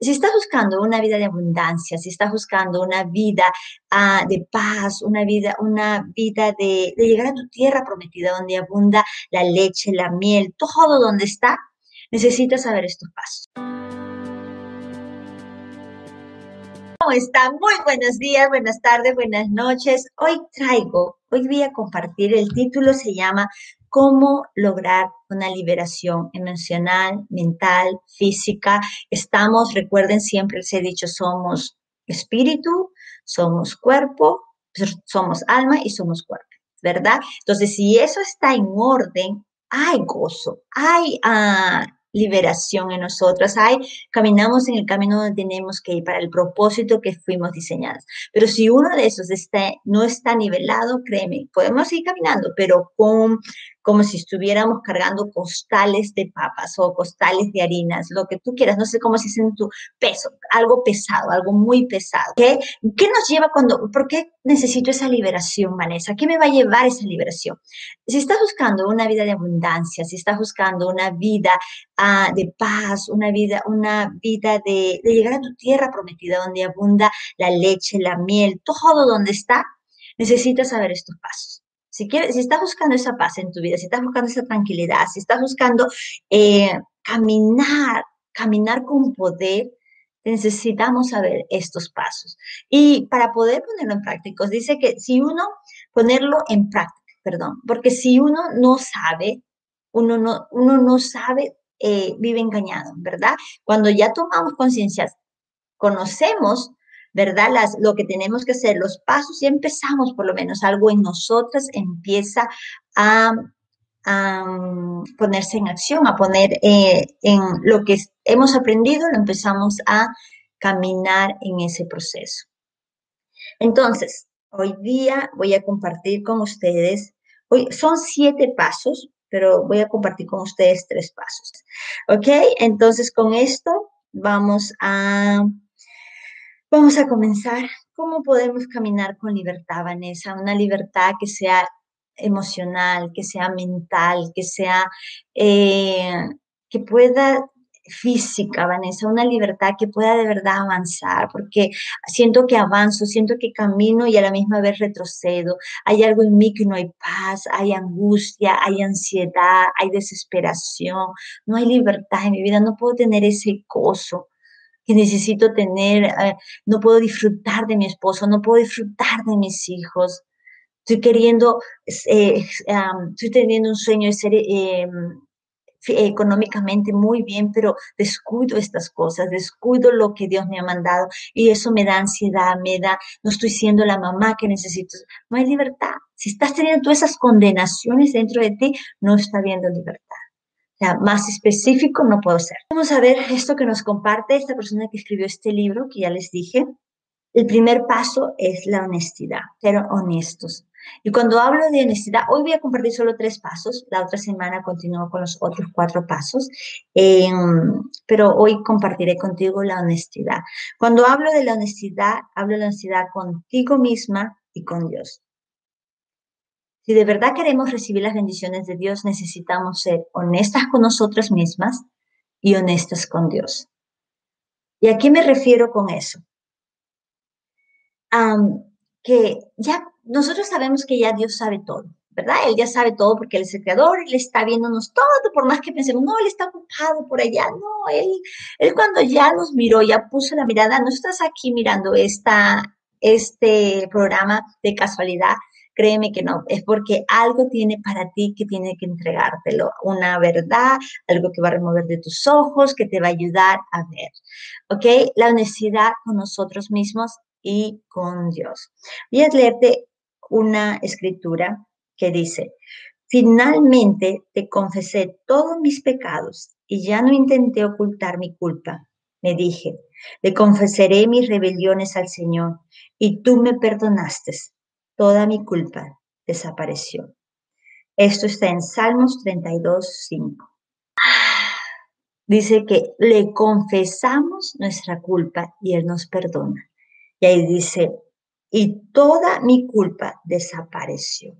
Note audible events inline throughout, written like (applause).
si estás buscando una vida de abundancia, si estás buscando una vida ah, de paz, una vida, una vida de, de llegar a tu tierra prometida donde abunda la leche, la miel, todo donde está, necesitas saber estos pasos. ¿Cómo están? Muy buenos días, buenas tardes, buenas noches. Hoy traigo, hoy voy a compartir, el título se llama cómo lograr una liberación emocional, mental, física. Estamos, recuerden siempre, les he dicho, somos espíritu, somos cuerpo, somos alma y somos cuerpo, ¿verdad? Entonces, si eso está en orden, hay gozo, hay uh, liberación en nosotras. Hay, caminamos en el camino donde tenemos que ir para el propósito que fuimos diseñadas. Pero si uno de esos está, no está nivelado, créeme, podemos ir caminando, pero con como si estuviéramos cargando costales de papas o costales de harinas, lo que tú quieras, no sé cómo se dice en tu peso, algo pesado, algo muy pesado. ¿Qué, ¿Qué nos lleva cuando, por qué necesito esa liberación, Vanessa? ¿Qué me va a llevar esa liberación? Si estás buscando una vida de abundancia, si estás buscando una vida uh, de paz, una vida, una vida de, de llegar a tu tierra prometida donde abunda la leche, la miel, todo donde está, necesitas saber estos pasos. Si, quieres, si estás buscando esa paz en tu vida, si estás buscando esa tranquilidad, si estás buscando eh, caminar, caminar con poder, necesitamos saber estos pasos. Y para poder ponerlo en práctica, dice que si uno, ponerlo en práctica, perdón, porque si uno no sabe, uno no, uno no sabe, eh, vive engañado, ¿verdad? Cuando ya tomamos conciencia, conocemos ¿verdad? Las, lo que tenemos que hacer, los pasos, y empezamos por lo menos algo en nosotras empieza a, ponerse en acción, a poner eh, en lo que hemos aprendido, lo empezamos a caminar en ese proceso. Entonces, hoy día voy a compartir con ustedes, hoy son siete pasos, pero voy a compartir con ustedes tres pasos. ¿Ok? Entonces, con esto vamos a Vamos a comenzar. ¿Cómo podemos caminar con libertad, Vanessa? Una libertad que sea emocional, que sea mental, que sea, eh, que pueda física, Vanessa, una libertad que pueda de verdad avanzar, porque siento que avanzo, siento que camino y a la misma vez retrocedo. Hay algo en mí que no hay paz, hay angustia, hay ansiedad, hay desesperación, no hay libertad en mi vida, no puedo tener ese gozo que necesito tener, eh, no puedo disfrutar de mi esposo, no puedo disfrutar de mis hijos. Estoy queriendo, eh, estoy teniendo un sueño de ser em, económicamente muy bien, pero descuido estas cosas, descuido lo que Dios me ha mandado y eso me da ansiedad, me da, no estoy siendo la mamá que necesito. No hay libertad. Si estás teniendo todas esas condenaciones dentro de ti, no está habiendo libertad más específico no puedo ser. Vamos a ver esto que nos comparte esta persona que escribió este libro, que ya les dije. El primer paso es la honestidad, ser honestos. Y cuando hablo de honestidad, hoy voy a compartir solo tres pasos, la otra semana continúo con los otros cuatro pasos, em, pero hoy compartiré contigo la honestidad. Cuando hablo de la honestidad, hablo de la honestidad contigo misma y con Dios. Si de verdad queremos recibir las bendiciones de Dios, necesitamos ser honestas con nosotras mismas y honestas con Dios. ¿Y a qué me refiero con eso? Que ya nosotros sabemos que ya Dios sabe todo, ¿verdad? Él ya sabe todo porque Él es el creador, Él está viéndonos todo, por más que pensemos, no, Él está ocupado por allá, no, Él, él cuando ya nos miró, ya puso la mirada, no estás aquí mirando esta, este programa de casualidad, Créeme que no, es porque algo tiene para ti que tiene que entregártelo, una verdad, algo que va a remover de tus ojos, que te va a ayudar a ver. ¿Ok? La honestidad con nosotros mismos y con Dios. Voy a leerte una escritura que dice, finalmente te confesé todos mis pecados y ya no intenté ocultar mi culpa. Me dije, le confesaré mis rebeliones al Señor y tú me perdonaste toda mi culpa desapareció. Esto está en Salmos 32, 5. Dice que le confesamos nuestra culpa y Él nos perdona. Y ahí dice, y toda mi culpa desapareció.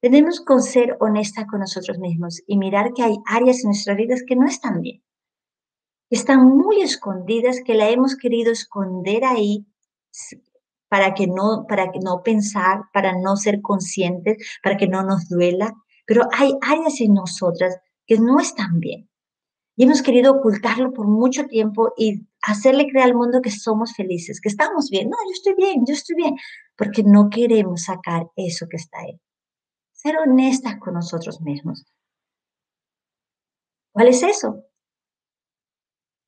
Tenemos que ser honesta con nosotros mismos y mirar que hay áreas en nuestras vidas que no están bien. están muy escondidas, que la hemos querido esconder ahí para que no, para que no pensar, para no ser conscientes, para que no nos duela. Pero hay áreas en nosotras que no están bien. Y hemos querido ocultarlo por mucho tiempo y hacerle creer al mundo que somos felices, que estamos bien. No, yo estoy bien, yo estoy bien, porque no queremos sacar eso que está ahí. Ser honestas con nosotros mismos. ¿Cuál es eso?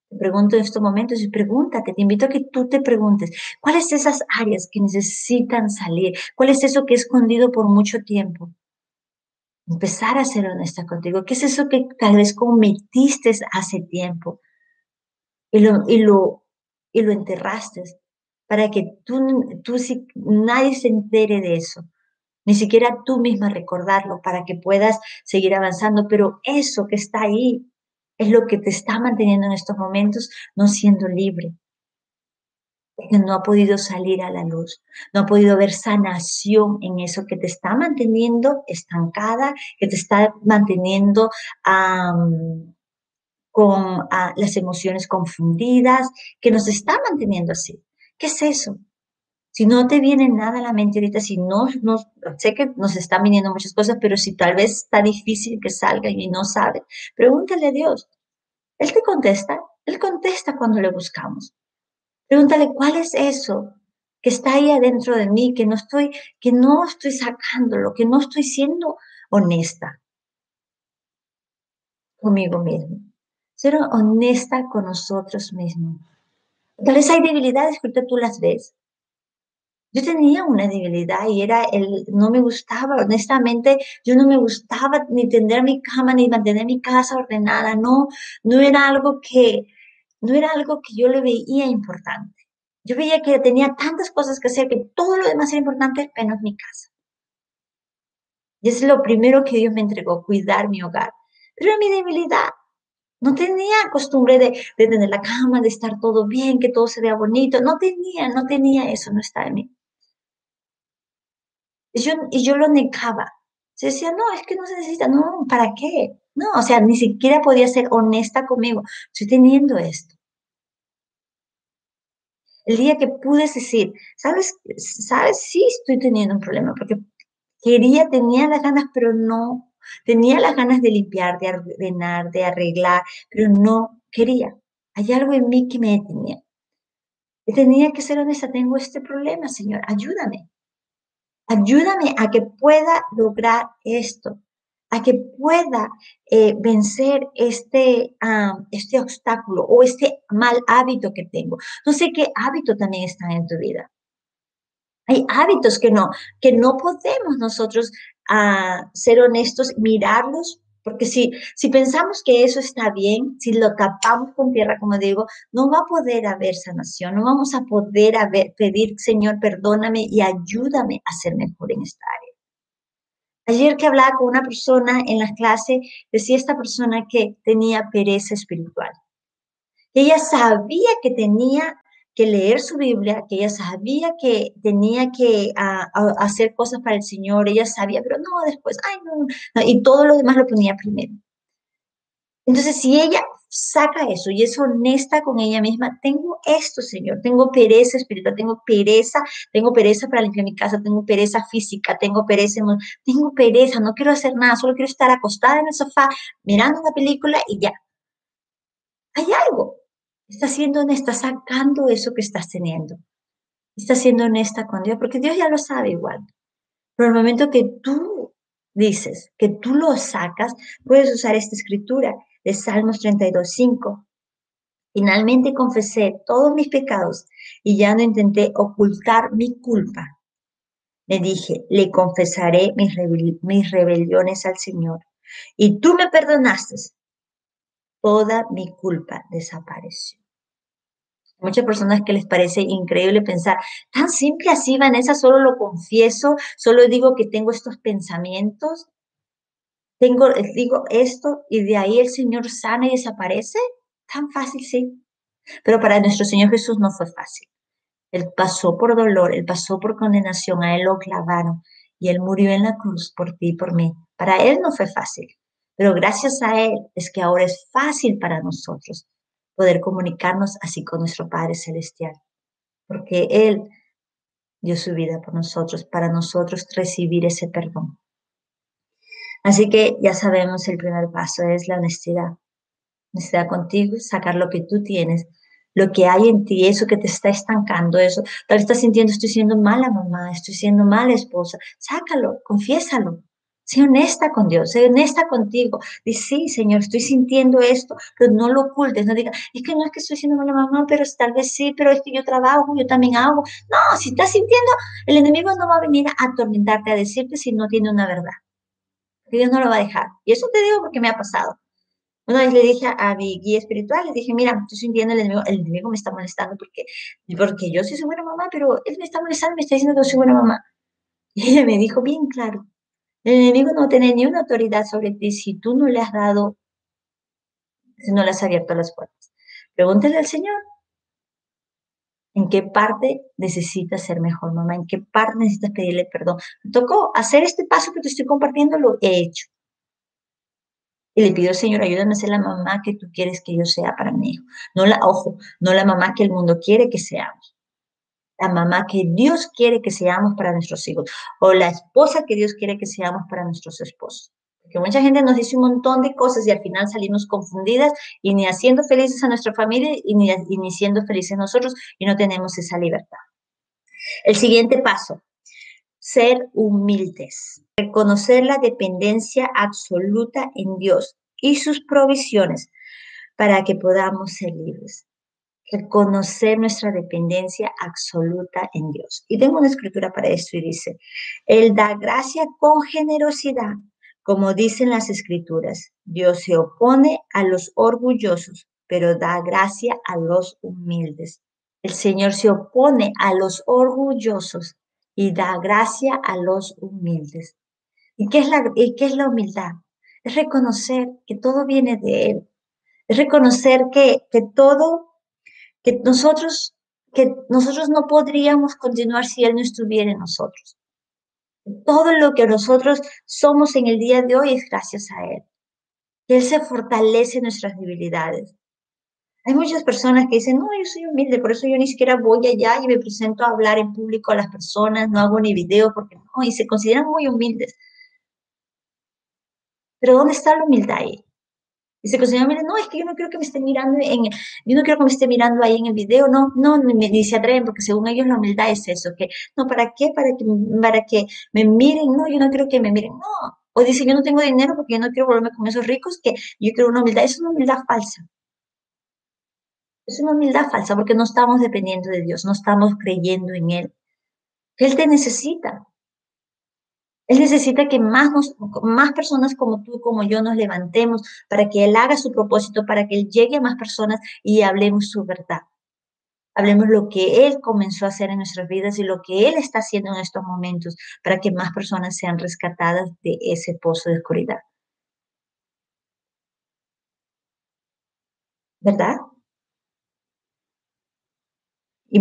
Te pregunto en estos momentos y pregúntate, te invito a que tú te preguntes, ¿cuáles esas áreas que necesitan salir? ¿Cuál es eso que he escondido por mucho tiempo? Empezar a ser honesta contigo. ¿Qué es eso que tal vez cometiste hace tiempo? Y lo, y lo, y lo enterraste para que tú, tú, si nadie se entere de eso ni siquiera tú misma recordarlo para que puedas seguir avanzando, pero eso que está ahí es lo que te está manteniendo en estos momentos no siendo libre. No ha podido salir a la luz, no ha podido haber sanación en eso que te está manteniendo estancada, que te está manteniendo con las emociones confundidas, que nos está manteniendo así. ¿Qué es eso? Si no te viene nada a la mente ahorita, si no, no, sé que nos están viniendo muchas cosas, pero si tal vez está difícil que salgan y no sabe, pregúntale a Dios. Él te contesta, Él contesta cuando le buscamos. Pregúntale, ¿cuál es eso que está ahí adentro de mí, que no estoy, que no estoy sacándolo, que no estoy siendo honesta conmigo mismo? Ser honesta con nosotros mismos. Tal vez hay debilidades que tú las ves, yo tenía una debilidad y era el, no me gustaba, honestamente, yo no me gustaba ni tender mi cama ni mantener mi casa ordenada, no, no era algo que, no era algo que yo le veía importante. Yo veía que tenía tantas cosas que hacer que todo lo demás era importante, menos mi casa. Y es lo primero que Dios me entregó, cuidar mi hogar. Pero era mi debilidad. No tenía costumbre de, de, tener la cama, de estar todo bien, que todo se vea bonito. No tenía, no tenía eso, no estaba en mí. Y yo, y yo lo negaba. Se decía, no, es que no se necesita, no, ¿para qué? No, o sea, ni siquiera podía ser honesta conmigo. Estoy teniendo esto. El día que pude decir, ¿sabes? ¿Sabes? Sí estoy teniendo un problema, porque quería, tenía las ganas, pero no. Tenía las ganas de limpiar, de ordenar, de arreglar, pero no quería. Hay algo en mí que me detenía. Tenía que ser honesta, tengo este problema, Señor, ayúdame. Ayúdame a que pueda lograr esto, a que pueda eh, vencer este, este obstáculo o este mal hábito que tengo. No sé qué hábito también está en tu vida. Hay hábitos que no, que no podemos nosotros uh, ser honestos, mirarlos porque si, si pensamos que eso está bien, si lo tapamos con tierra, como digo, no va a poder haber sanación, no vamos a poder haber, pedir, Señor, perdóname y ayúdame a ser mejor en esta área. Ayer que hablaba con una persona en la clase, decía esta persona que tenía pereza espiritual. Ella sabía que tenía que leer su Biblia, que ella sabía que tenía que ah, hacer cosas para el Señor, ella sabía, pero no, después, ay, no, y todo lo demás lo ponía primero. Entonces, si ella saca eso y es honesta con ella misma, tengo esto, Señor, tengo pereza espiritual, tengo pereza, tengo pereza para limpiar mi casa, tengo pereza física, tengo pereza, tengo pereza, no quiero hacer nada, solo quiero estar acostada en el sofá mirando una película y ya. Hay algo, Está siendo honesta, sacando eso que estás teniendo. Está siendo honesta con Dios, porque Dios ya lo sabe igual. Pero el momento que tú dices, que tú lo sacas, puedes usar esta escritura de Salmos 32, 5. Finalmente confesé todos mis pecados y ya no intenté ocultar mi culpa. Le dije, le confesaré mis, mis rebeliones al Señor. Y tú me perdonaste. Toda mi culpa desapareció muchas personas que les parece increíble pensar, tan simple así, Vanessa, solo lo confieso, solo digo que tengo estos pensamientos, tengo, digo esto y de ahí el Señor sana y desaparece. Tan fácil, sí. Pero para nuestro Señor Jesús no fue fácil. Él pasó por dolor, él pasó por condenación, a él lo clavaron y él murió en la cruz por ti y por mí. Para él no fue fácil, pero gracias a él es que ahora es fácil para nosotros poder comunicarnos así con nuestro Padre Celestial, porque Él dio su vida por nosotros, para nosotros recibir ese perdón. Así que ya sabemos, el primer paso es la honestidad. Honestidad contigo, sacar lo que tú tienes, lo que hay en ti, eso que te está estancando, eso. Tal vez estás sintiendo, estoy siendo mala mamá, estoy siendo mala esposa. Sácalo, confiésalo. Sé honesta con Dios, sé honesta contigo. Dice, sí, Señor, estoy sintiendo esto, pero no lo ocultes, no digas, es que no es que estoy siendo mala mamá, pero tal vez sí, pero es que yo trabajo, yo también hago. No, si estás sintiendo, el enemigo no va a venir a atormentarte, a decirte si no tiene una verdad. Dios no lo va a dejar. Y eso te digo porque me ha pasado. Una vez le dije a mi guía espiritual, le dije, mira, estoy sintiendo el enemigo, el enemigo me está molestando porque, porque yo soy su buena mamá, pero él me está molestando, me está diciendo que soy buena mamá. Y ella me dijo bien claro, el enemigo no tiene ni una autoridad sobre ti si tú no le has dado, si no le has abierto las puertas. Pregúntale al Señor, ¿en qué parte necesitas ser mejor, mamá? ¿En qué parte necesitas pedirle perdón? Me tocó hacer este paso que te estoy compartiendo, lo he hecho. Y le pido, Señor, ayúdame a ser la mamá que tú quieres que yo sea para mi hijo. No la, ojo, no la mamá que el mundo quiere que seamos la mamá que Dios quiere que seamos para nuestros hijos o la esposa que Dios quiere que seamos para nuestros esposos. Porque mucha gente nos dice un montón de cosas y al final salimos confundidas y ni haciendo felices a nuestra familia y ni, y ni siendo felices nosotros y no tenemos esa libertad. El siguiente paso, ser humildes, reconocer la dependencia absoluta en Dios y sus provisiones para que podamos ser libres reconocer nuestra dependencia absoluta en Dios. Y tengo una escritura para esto y dice, Él da gracia con generosidad, como dicen las escrituras. Dios se opone a los orgullosos, pero da gracia a los humildes. El Señor se opone a los orgullosos y da gracia a los humildes. ¿Y qué es la, y qué es la humildad? Es reconocer que todo viene de Él. Es reconocer que, que todo que nosotros, que nosotros no podríamos continuar si Él no estuviera en nosotros. Todo lo que nosotros somos en el día de hoy es gracias a Él. Él se fortalece nuestras debilidades. Hay muchas personas que dicen, no, yo soy humilde, por eso yo ni siquiera voy allá y me presento a hablar en público a las personas, no hago ni video, porque no, y se consideran muy humildes. Pero ¿dónde está la humildad ahí? Y se considera, no, es que yo no quiero que me esté mirando en, yo no quiero que me esté mirando ahí en el video, no, no, me, ni se atreven, porque según ellos la humildad es eso, que, no, ¿para qué? Para que, para que me miren, no, yo no quiero que me miren, no. O dice, yo no tengo dinero porque yo no quiero volverme con esos ricos, que yo quiero una humildad, es una humildad falsa. Es una humildad falsa porque no estamos dependiendo de Dios, no estamos creyendo en Él. Él te necesita. Él necesita que más, más personas como tú, como yo, nos levantemos para que Él haga su propósito, para que Él llegue a más personas y hablemos su verdad. Hablemos lo que Él comenzó a hacer en nuestras vidas y lo que Él está haciendo en estos momentos para que más personas sean rescatadas de ese pozo de oscuridad. ¿Verdad? Y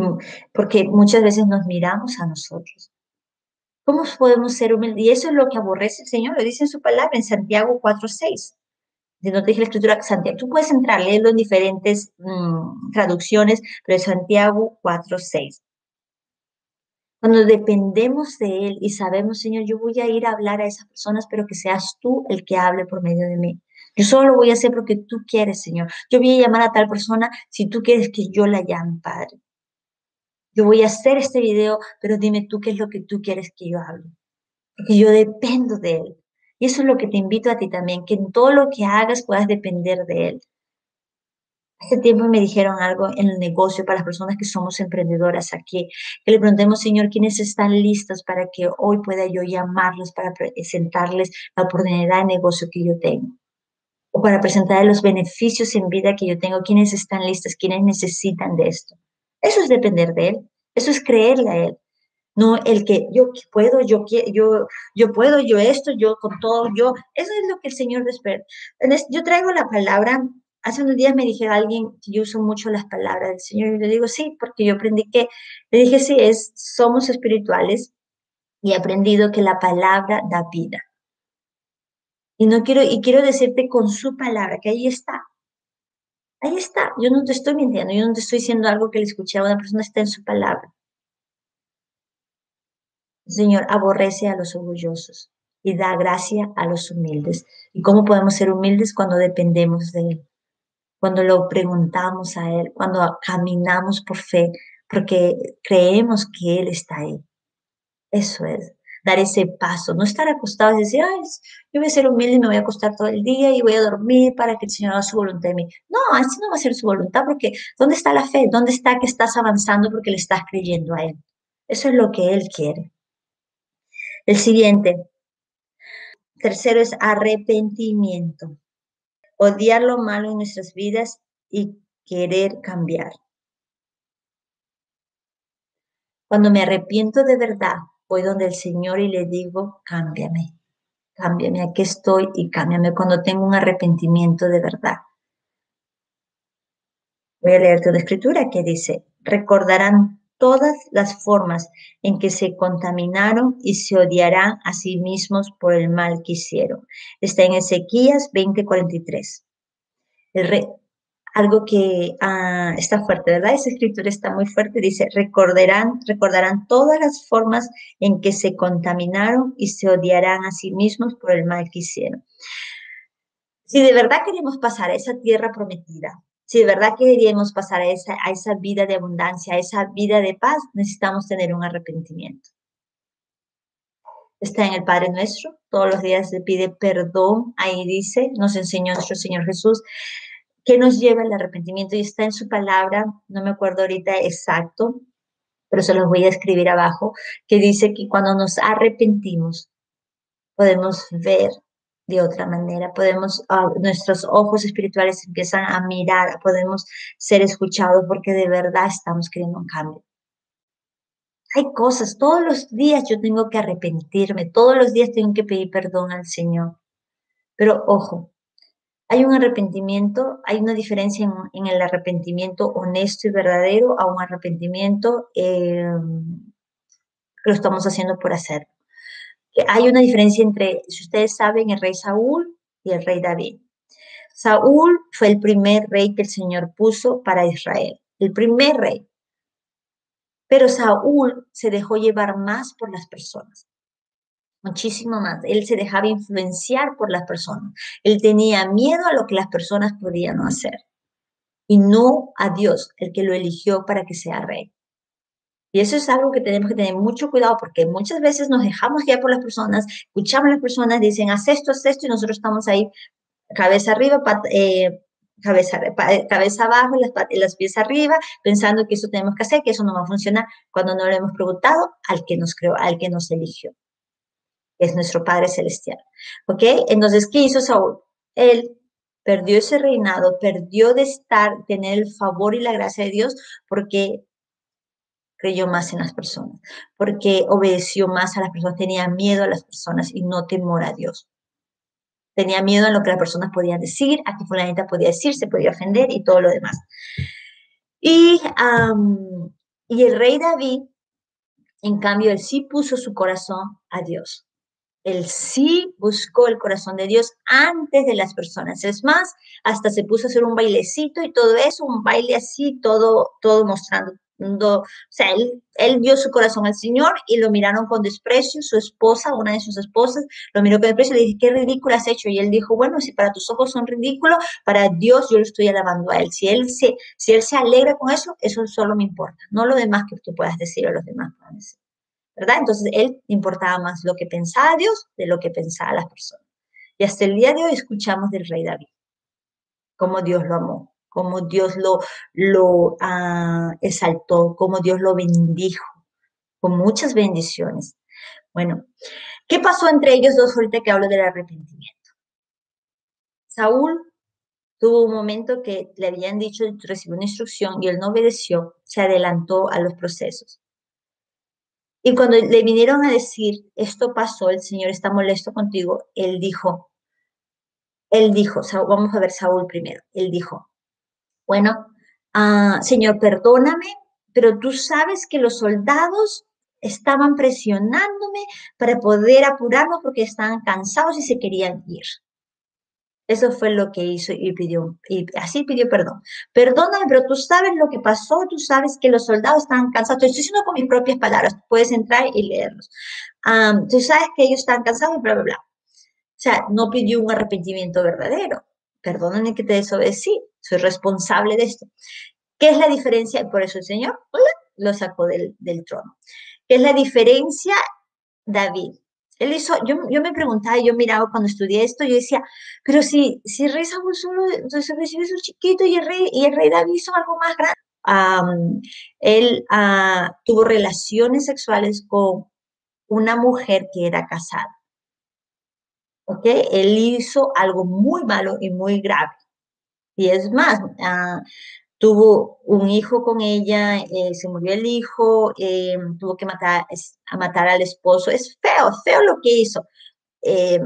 porque muchas veces nos miramos a nosotros ¿Cómo podemos ser humildes? Y eso es lo que aborrece el Señor, lo dice en su palabra en Santiago 4.6. Si no te dije la escritura, Santiago, tú puedes entrar, leerlo en diferentes mm, traducciones, pero es Santiago 4.6. Cuando dependemos de Él y sabemos, Señor, yo voy a ir a hablar a esas personas, pero que seas tú el que hable por medio de mí. Yo solo lo voy a hacer porque tú quieres, Señor. Yo voy a llamar a tal persona si tú quieres que yo la llame, Padre yo voy a hacer este video, pero dime tú qué es lo que tú quieres que yo hable. Porque yo dependo de Él. Y eso es lo que te invito a ti también, que en todo lo que hagas puedas depender de Él. Hace tiempo me dijeron algo en el negocio para las personas que somos emprendedoras aquí, que le preguntemos, Señor, ¿quiénes están listos para que hoy pueda yo llamarlos para presentarles la oportunidad de negocio que yo tengo? O para presentarles los beneficios en vida que yo tengo, ¿quiénes están listos? ¿Quiénes necesitan de esto? Eso es depender de Él, eso es creerle a Él. No el que yo puedo, yo, yo, yo puedo, yo esto, yo con todo, yo. Eso es lo que el Señor espera. Yo traigo la palabra. Hace unos días me dije a alguien que yo uso mucho las palabras del Señor y le digo, sí, porque yo aprendí que, le dije, sí, es, somos espirituales y he aprendido que la palabra da vida. Y no quiero, y quiero decirte con su palabra, que ahí está, Ahí está, yo no te estoy mintiendo, yo no te estoy diciendo algo que le escuché a una persona, está en su palabra. Señor aborrece a los orgullosos y da gracia a los humildes. ¿Y cómo podemos ser humildes cuando dependemos de Él? Cuando lo preguntamos a Él, cuando caminamos por fe, porque creemos que Él está ahí. Eso es, dar ese paso, no estar acostado y decir, ay, yo voy a ser humilde y me voy a acostar todo el día y voy a dormir para que el Señor haga su voluntad de mí. No, así no va a ser su voluntad porque ¿dónde está la fe? ¿Dónde está que estás avanzando porque le estás creyendo a Él? Eso es lo que Él quiere. El siguiente, tercero es arrepentimiento. Odiar lo malo en nuestras vidas y querer cambiar. Cuando me arrepiento de verdad, voy donde el Señor y le digo, cámbiame, cámbiame, aquí estoy y cámbiame cuando tengo un arrepentimiento de verdad. Voy a leerte una escritura que dice, recordarán todas las formas en que se contaminaron y se odiarán a sí mismos por el mal que hicieron. Está en Ezequías 20:43. El, rey, algo que ah, está fuerte, ¿verdad? Esa escritura está muy fuerte. Dice, recordarán, recordarán todas las formas en que se contaminaron y se odiarán a sí mismos por el mal que hicieron. Si de verdad queremos pasar a esa tierra prometida, si de verdad queremos pasar a esa, a esa vida de abundancia, a esa vida de paz, necesitamos tener un arrepentimiento. Está en el Padre Nuestro, todos los días se pide perdón, ahí dice, nos enseñó nuestro Señor Jesús, ¿Qué nos lleva al arrepentimiento? Y está en su palabra, no me acuerdo ahorita exacto, pero se los voy a escribir abajo, que dice que cuando nos arrepentimos podemos ver de otra manera, podemos, ah, nuestros ojos espirituales empiezan a mirar, podemos ser escuchados porque de verdad estamos queriendo un cambio. Hay cosas, todos los días yo tengo que arrepentirme, todos los días tengo que pedir perdón al Señor. Pero ojo, hay un arrepentimiento, hay una diferencia en, el arrepentimiento honesto y verdadero a un arrepentimiento em, que lo estamos haciendo por hacer. Hay una diferencia entre, si ustedes saben, el rey Saúl y el rey David. Saúl fue el primer rey que el Señor puso para Israel, el primer rey. Pero Saúl se dejó llevar más por las personas muchísimo más. Él se dejaba influenciar por las personas. Él tenía miedo a lo que las personas podían hacer y no a Dios, el que lo eligió para que sea rey. Y eso es algo que tenemos que tener mucho cuidado porque muchas veces nos dejamos guiar por las personas, escuchamos a las personas, dicen, haz esto, haz esto, y nosotros estamos ahí cabeza arriba, eh, cabeza, eh, cabeza abajo, las, las pies arriba, pensando que eso tenemos que hacer, que eso no va a funcionar, cuando no lo hemos preguntado al que nos creó, al que nos eligió es nuestro Padre Celestial. ¿Ok? Entonces, ¿qué hizo Saúl? Él perdió ese reinado, perdió de estar, tener el favor y la gracia de Dios porque creyó más en las personas, porque obedeció más a las personas, tenía miedo a las personas y no temor a Dios. Tenía miedo a lo que las personas podían decir, a que fulanita podía decir, se podía ofender y todo lo demás. Y, y el rey David, en cambio, él sí puso su corazón a Dios. Él sí buscó el corazón de Dios antes de las personas. Es más, hasta se puso a hacer un bailecito y todo eso, un baile así, todo, todo mostrando. O sea, él, él dio su corazón al Señor y lo miraron con desprecio. Su esposa, una de sus esposas, lo miró con desprecio y le qué ridículo has hecho. Y él dijo, bueno, si para tus ojos son ridículos, para Dios yo lo estoy alabando a él. Si él se, si él se alegra con eso, eso solo me importa, no lo demás que tú puedas decir o los demás. ¿Verdad? Entonces él importaba más lo que pensaba Dios de lo que pensaba las personas. Y hasta el día de hoy escuchamos del rey David, cómo Dios lo amó, cómo Dios lo, uh, exaltó, cómo Dios lo bendijo, con muchas bendiciones. Bueno, ¿qué pasó entre ellos dos ahorita que hablo del arrepentimiento? Saúl tuvo un momento que le habían dicho, recibió una instrucción y él no obedeció, se adelantó a los procesos. Y cuando le vinieron a decir, esto pasó, el Señor está molesto contigo, él dijo, él dijo, vamos a ver Saúl primero, él dijo, bueno, ah, Señor, perdóname, pero tú sabes que los soldados estaban presionándome para poder apurarnos porque estaban cansados y se querían ir. Eso fue lo que hizo y pidió, y así pidió perdón. Perdóname, pero tú sabes lo que pasó, tú sabes que los soldados estaban cansados. estoy diciendo con mis propias palabras, puedes entrar y leerlos. tú sabes que ellos estaban cansados y bla, bla, bla. O sea, no pidió un arrepentimiento verdadero. Perdóname que te desobedecí, soy responsable de esto. ¿Qué es la diferencia? Por eso el Señor lo sacó del, del trono. ¿Qué es la diferencia, David? Él hizo, yo, yo me preguntaba, yo miraba cuando estudié esto, yo decía, pero si, si rey Saúl solo recibió su chiquito y el rey, y el rey David hizo algo más grande. él ah, tuvo relaciones sexuales con una mujer que era casada. ¿Ok? Él hizo algo muy malo y muy grave. Y es más, uh, tuvo un hijo con ella, eh, se murió el hijo, eh, tuvo que matar, a matar al esposo. Es feo, feo lo que hizo. Eh,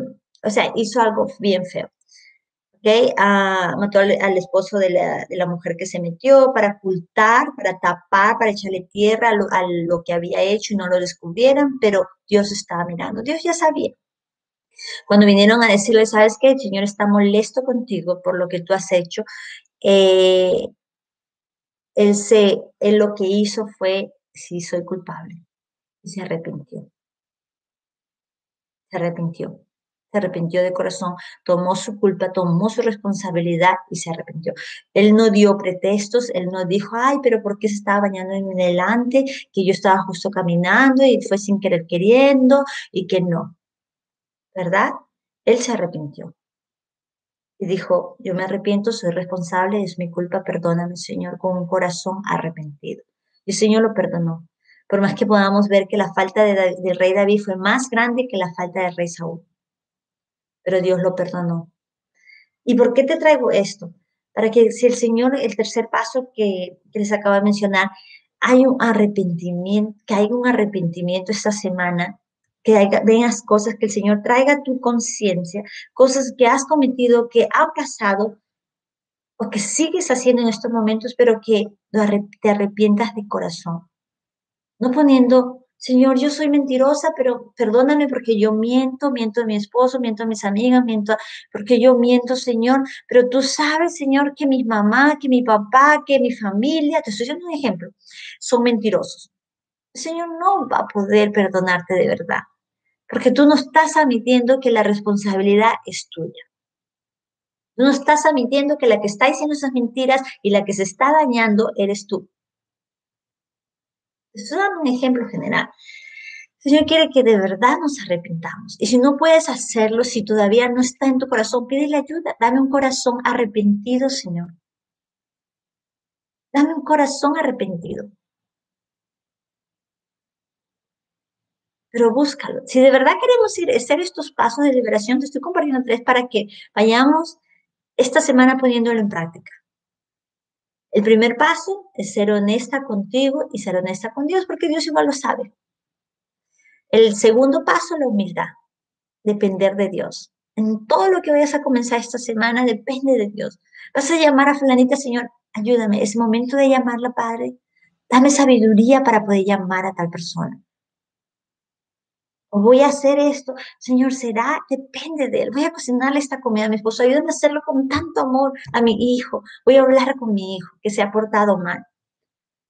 o sea, hizo algo bien feo. ¿Okay? Ah, mató al, esposo de la, mujer que se metió para ocultar, para tapar, para echarle tierra a lo, que había hecho y no lo descubrieran, pero Dios estaba mirando, Dios ya sabía. Cuando vinieron a decirle, ¿sabes qué? El Señor está molesto contigo por lo que tú has hecho. Él, se, él lo que hizo fue, sí, soy culpable. Y se arrepintió. Se arrepintió. Se arrepintió de corazón, tomó su culpa, tomó su responsabilidad y se arrepintió. Él no dio pretextos, él no dijo, ay, pero ¿por qué se estaba bañando en delante? Que yo estaba justo caminando y fue sin querer queriendo y que no. ¿Verdad? Él se arrepintió y dijo, yo me arrepiento, soy responsable, es mi culpa, perdóname Señor, con un corazón arrepentido. Y el Señor lo perdonó. Por más que podamos ver que la falta de, del rey David fue más grande que la falta del rey Saúl. Pero Dios lo perdonó. ¿Y por qué te traigo esto? Para que si el Señor, el tercer paso que, que les acabo de mencionar, hay un arrepentimiento, que hay un arrepentimiento esta semana que haya, cosas que el Señor traiga a tu conciencia, cosas que has cometido, que ha pasado o que sigues haciendo en estos momentos, pero que te arrepientas de corazón. No poniendo, Señor, yo soy mentirosa, pero perdóname porque yo miento, miento a mi esposo, miento a mis amigas, miento porque yo miento, Señor, pero tú sabes, Señor, que mi mamá, que mi papá, que mi familia, te estoy dando un ejemplo, son mentirosos. El Señor no va a poder perdonarte de verdad porque tú no estás admitiendo que la responsabilidad es tuya. Tú no estás admitiendo que la que está diciendo esas mentiras y la que se está dañando eres tú. Eso es un ejemplo general. Señor quiere que de verdad nos arrepintamos. Y si no puedes hacerlo, si todavía no está en tu corazón, pídele ayuda. Dame un corazón arrepentido, Señor. Dame un corazón arrepentido. Pero búscalo. Si de verdad queremos ir, hacer estos pasos de liberación, te estoy compartiendo tres para que vayamos esta semana poniéndolo en práctica. El primer paso es ser honesta contigo y ser honesta con Dios, porque Dios igual lo sabe. El segundo paso, la humildad, depender de Dios. En todo lo que vayas a comenzar esta semana, depende de Dios. Vas a llamar a fulanita, Señor, ayúdame, es momento de llamarla, Padre. Dame sabiduría para poder llamar a tal persona voy a hacer esto, Señor, será, depende de él, voy a cocinarle esta comida a mi esposo, ayúdame a hacerlo con tanto amor a mi hijo, voy a hablar con mi hijo que se ha portado mal.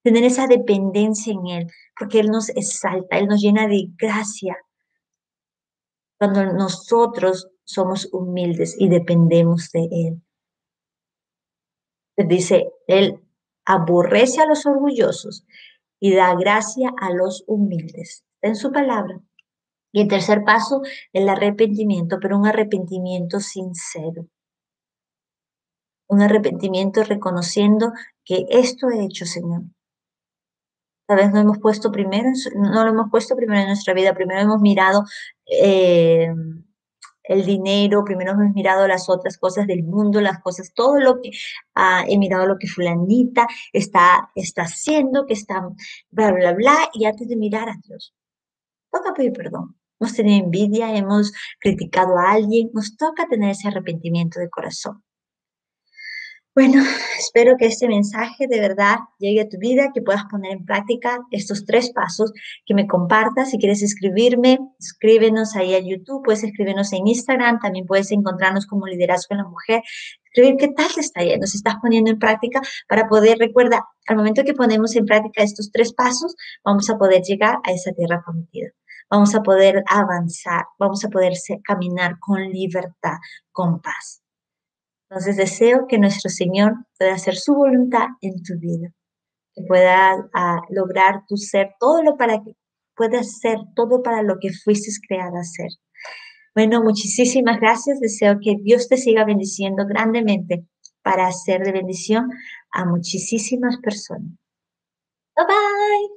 Tener esa dependencia en él, porque él nos exalta, él nos llena de gracia. Cuando nosotros somos humildes y dependemos de él. Dice, él aborrece a los orgullosos y da gracia a los humildes. en su palabra. Y el tercer paso, el arrepentimiento, pero un arrepentimiento sincero. Un arrepentimiento reconociendo que esto he hecho, Señor. Tal vez no hemos puesto primero, no lo hemos puesto primero en nuestra vida, primero hemos mirado eh, el dinero, primero hemos mirado las otras cosas del mundo, las cosas, todo lo que ah, he mirado lo que fulanita está, está haciendo, que está bla, bla, bla, y antes de mirar a Dios, toca pedir perdón. Hemos tenido envidia, hemos criticado a alguien, nos toca tener ese arrepentimiento de corazón. Bueno, (laughs) espero que este mensaje de verdad llegue a tu vida, que puedas poner en práctica estos tres pasos, que me compartas. Si quieres escribirme, escríbenos ahí a YouTube, puedes escribirnos en Instagram, también puedes encontrarnos como Liderazgo en la Mujer. Escribir qué tal te está yendo, si estás poniendo en práctica para poder, recuerda, al momento que ponemos en práctica estos tres pasos, vamos a poder llegar a esa tierra prometida. Vamos a poder avanzar, vamos a poder caminar con libertad, con paz. Entonces deseo que nuestro Señor pueda hacer su voluntad en tu vida, que pueda ah, lograr tu ser todo lo para que puedas ser todo para lo que fuiste creada a ser. Bueno, muchísimas gracias. Deseo que Dios te siga bendiciendo grandemente para hacer de bendición a muchísimas personas. Bye bye.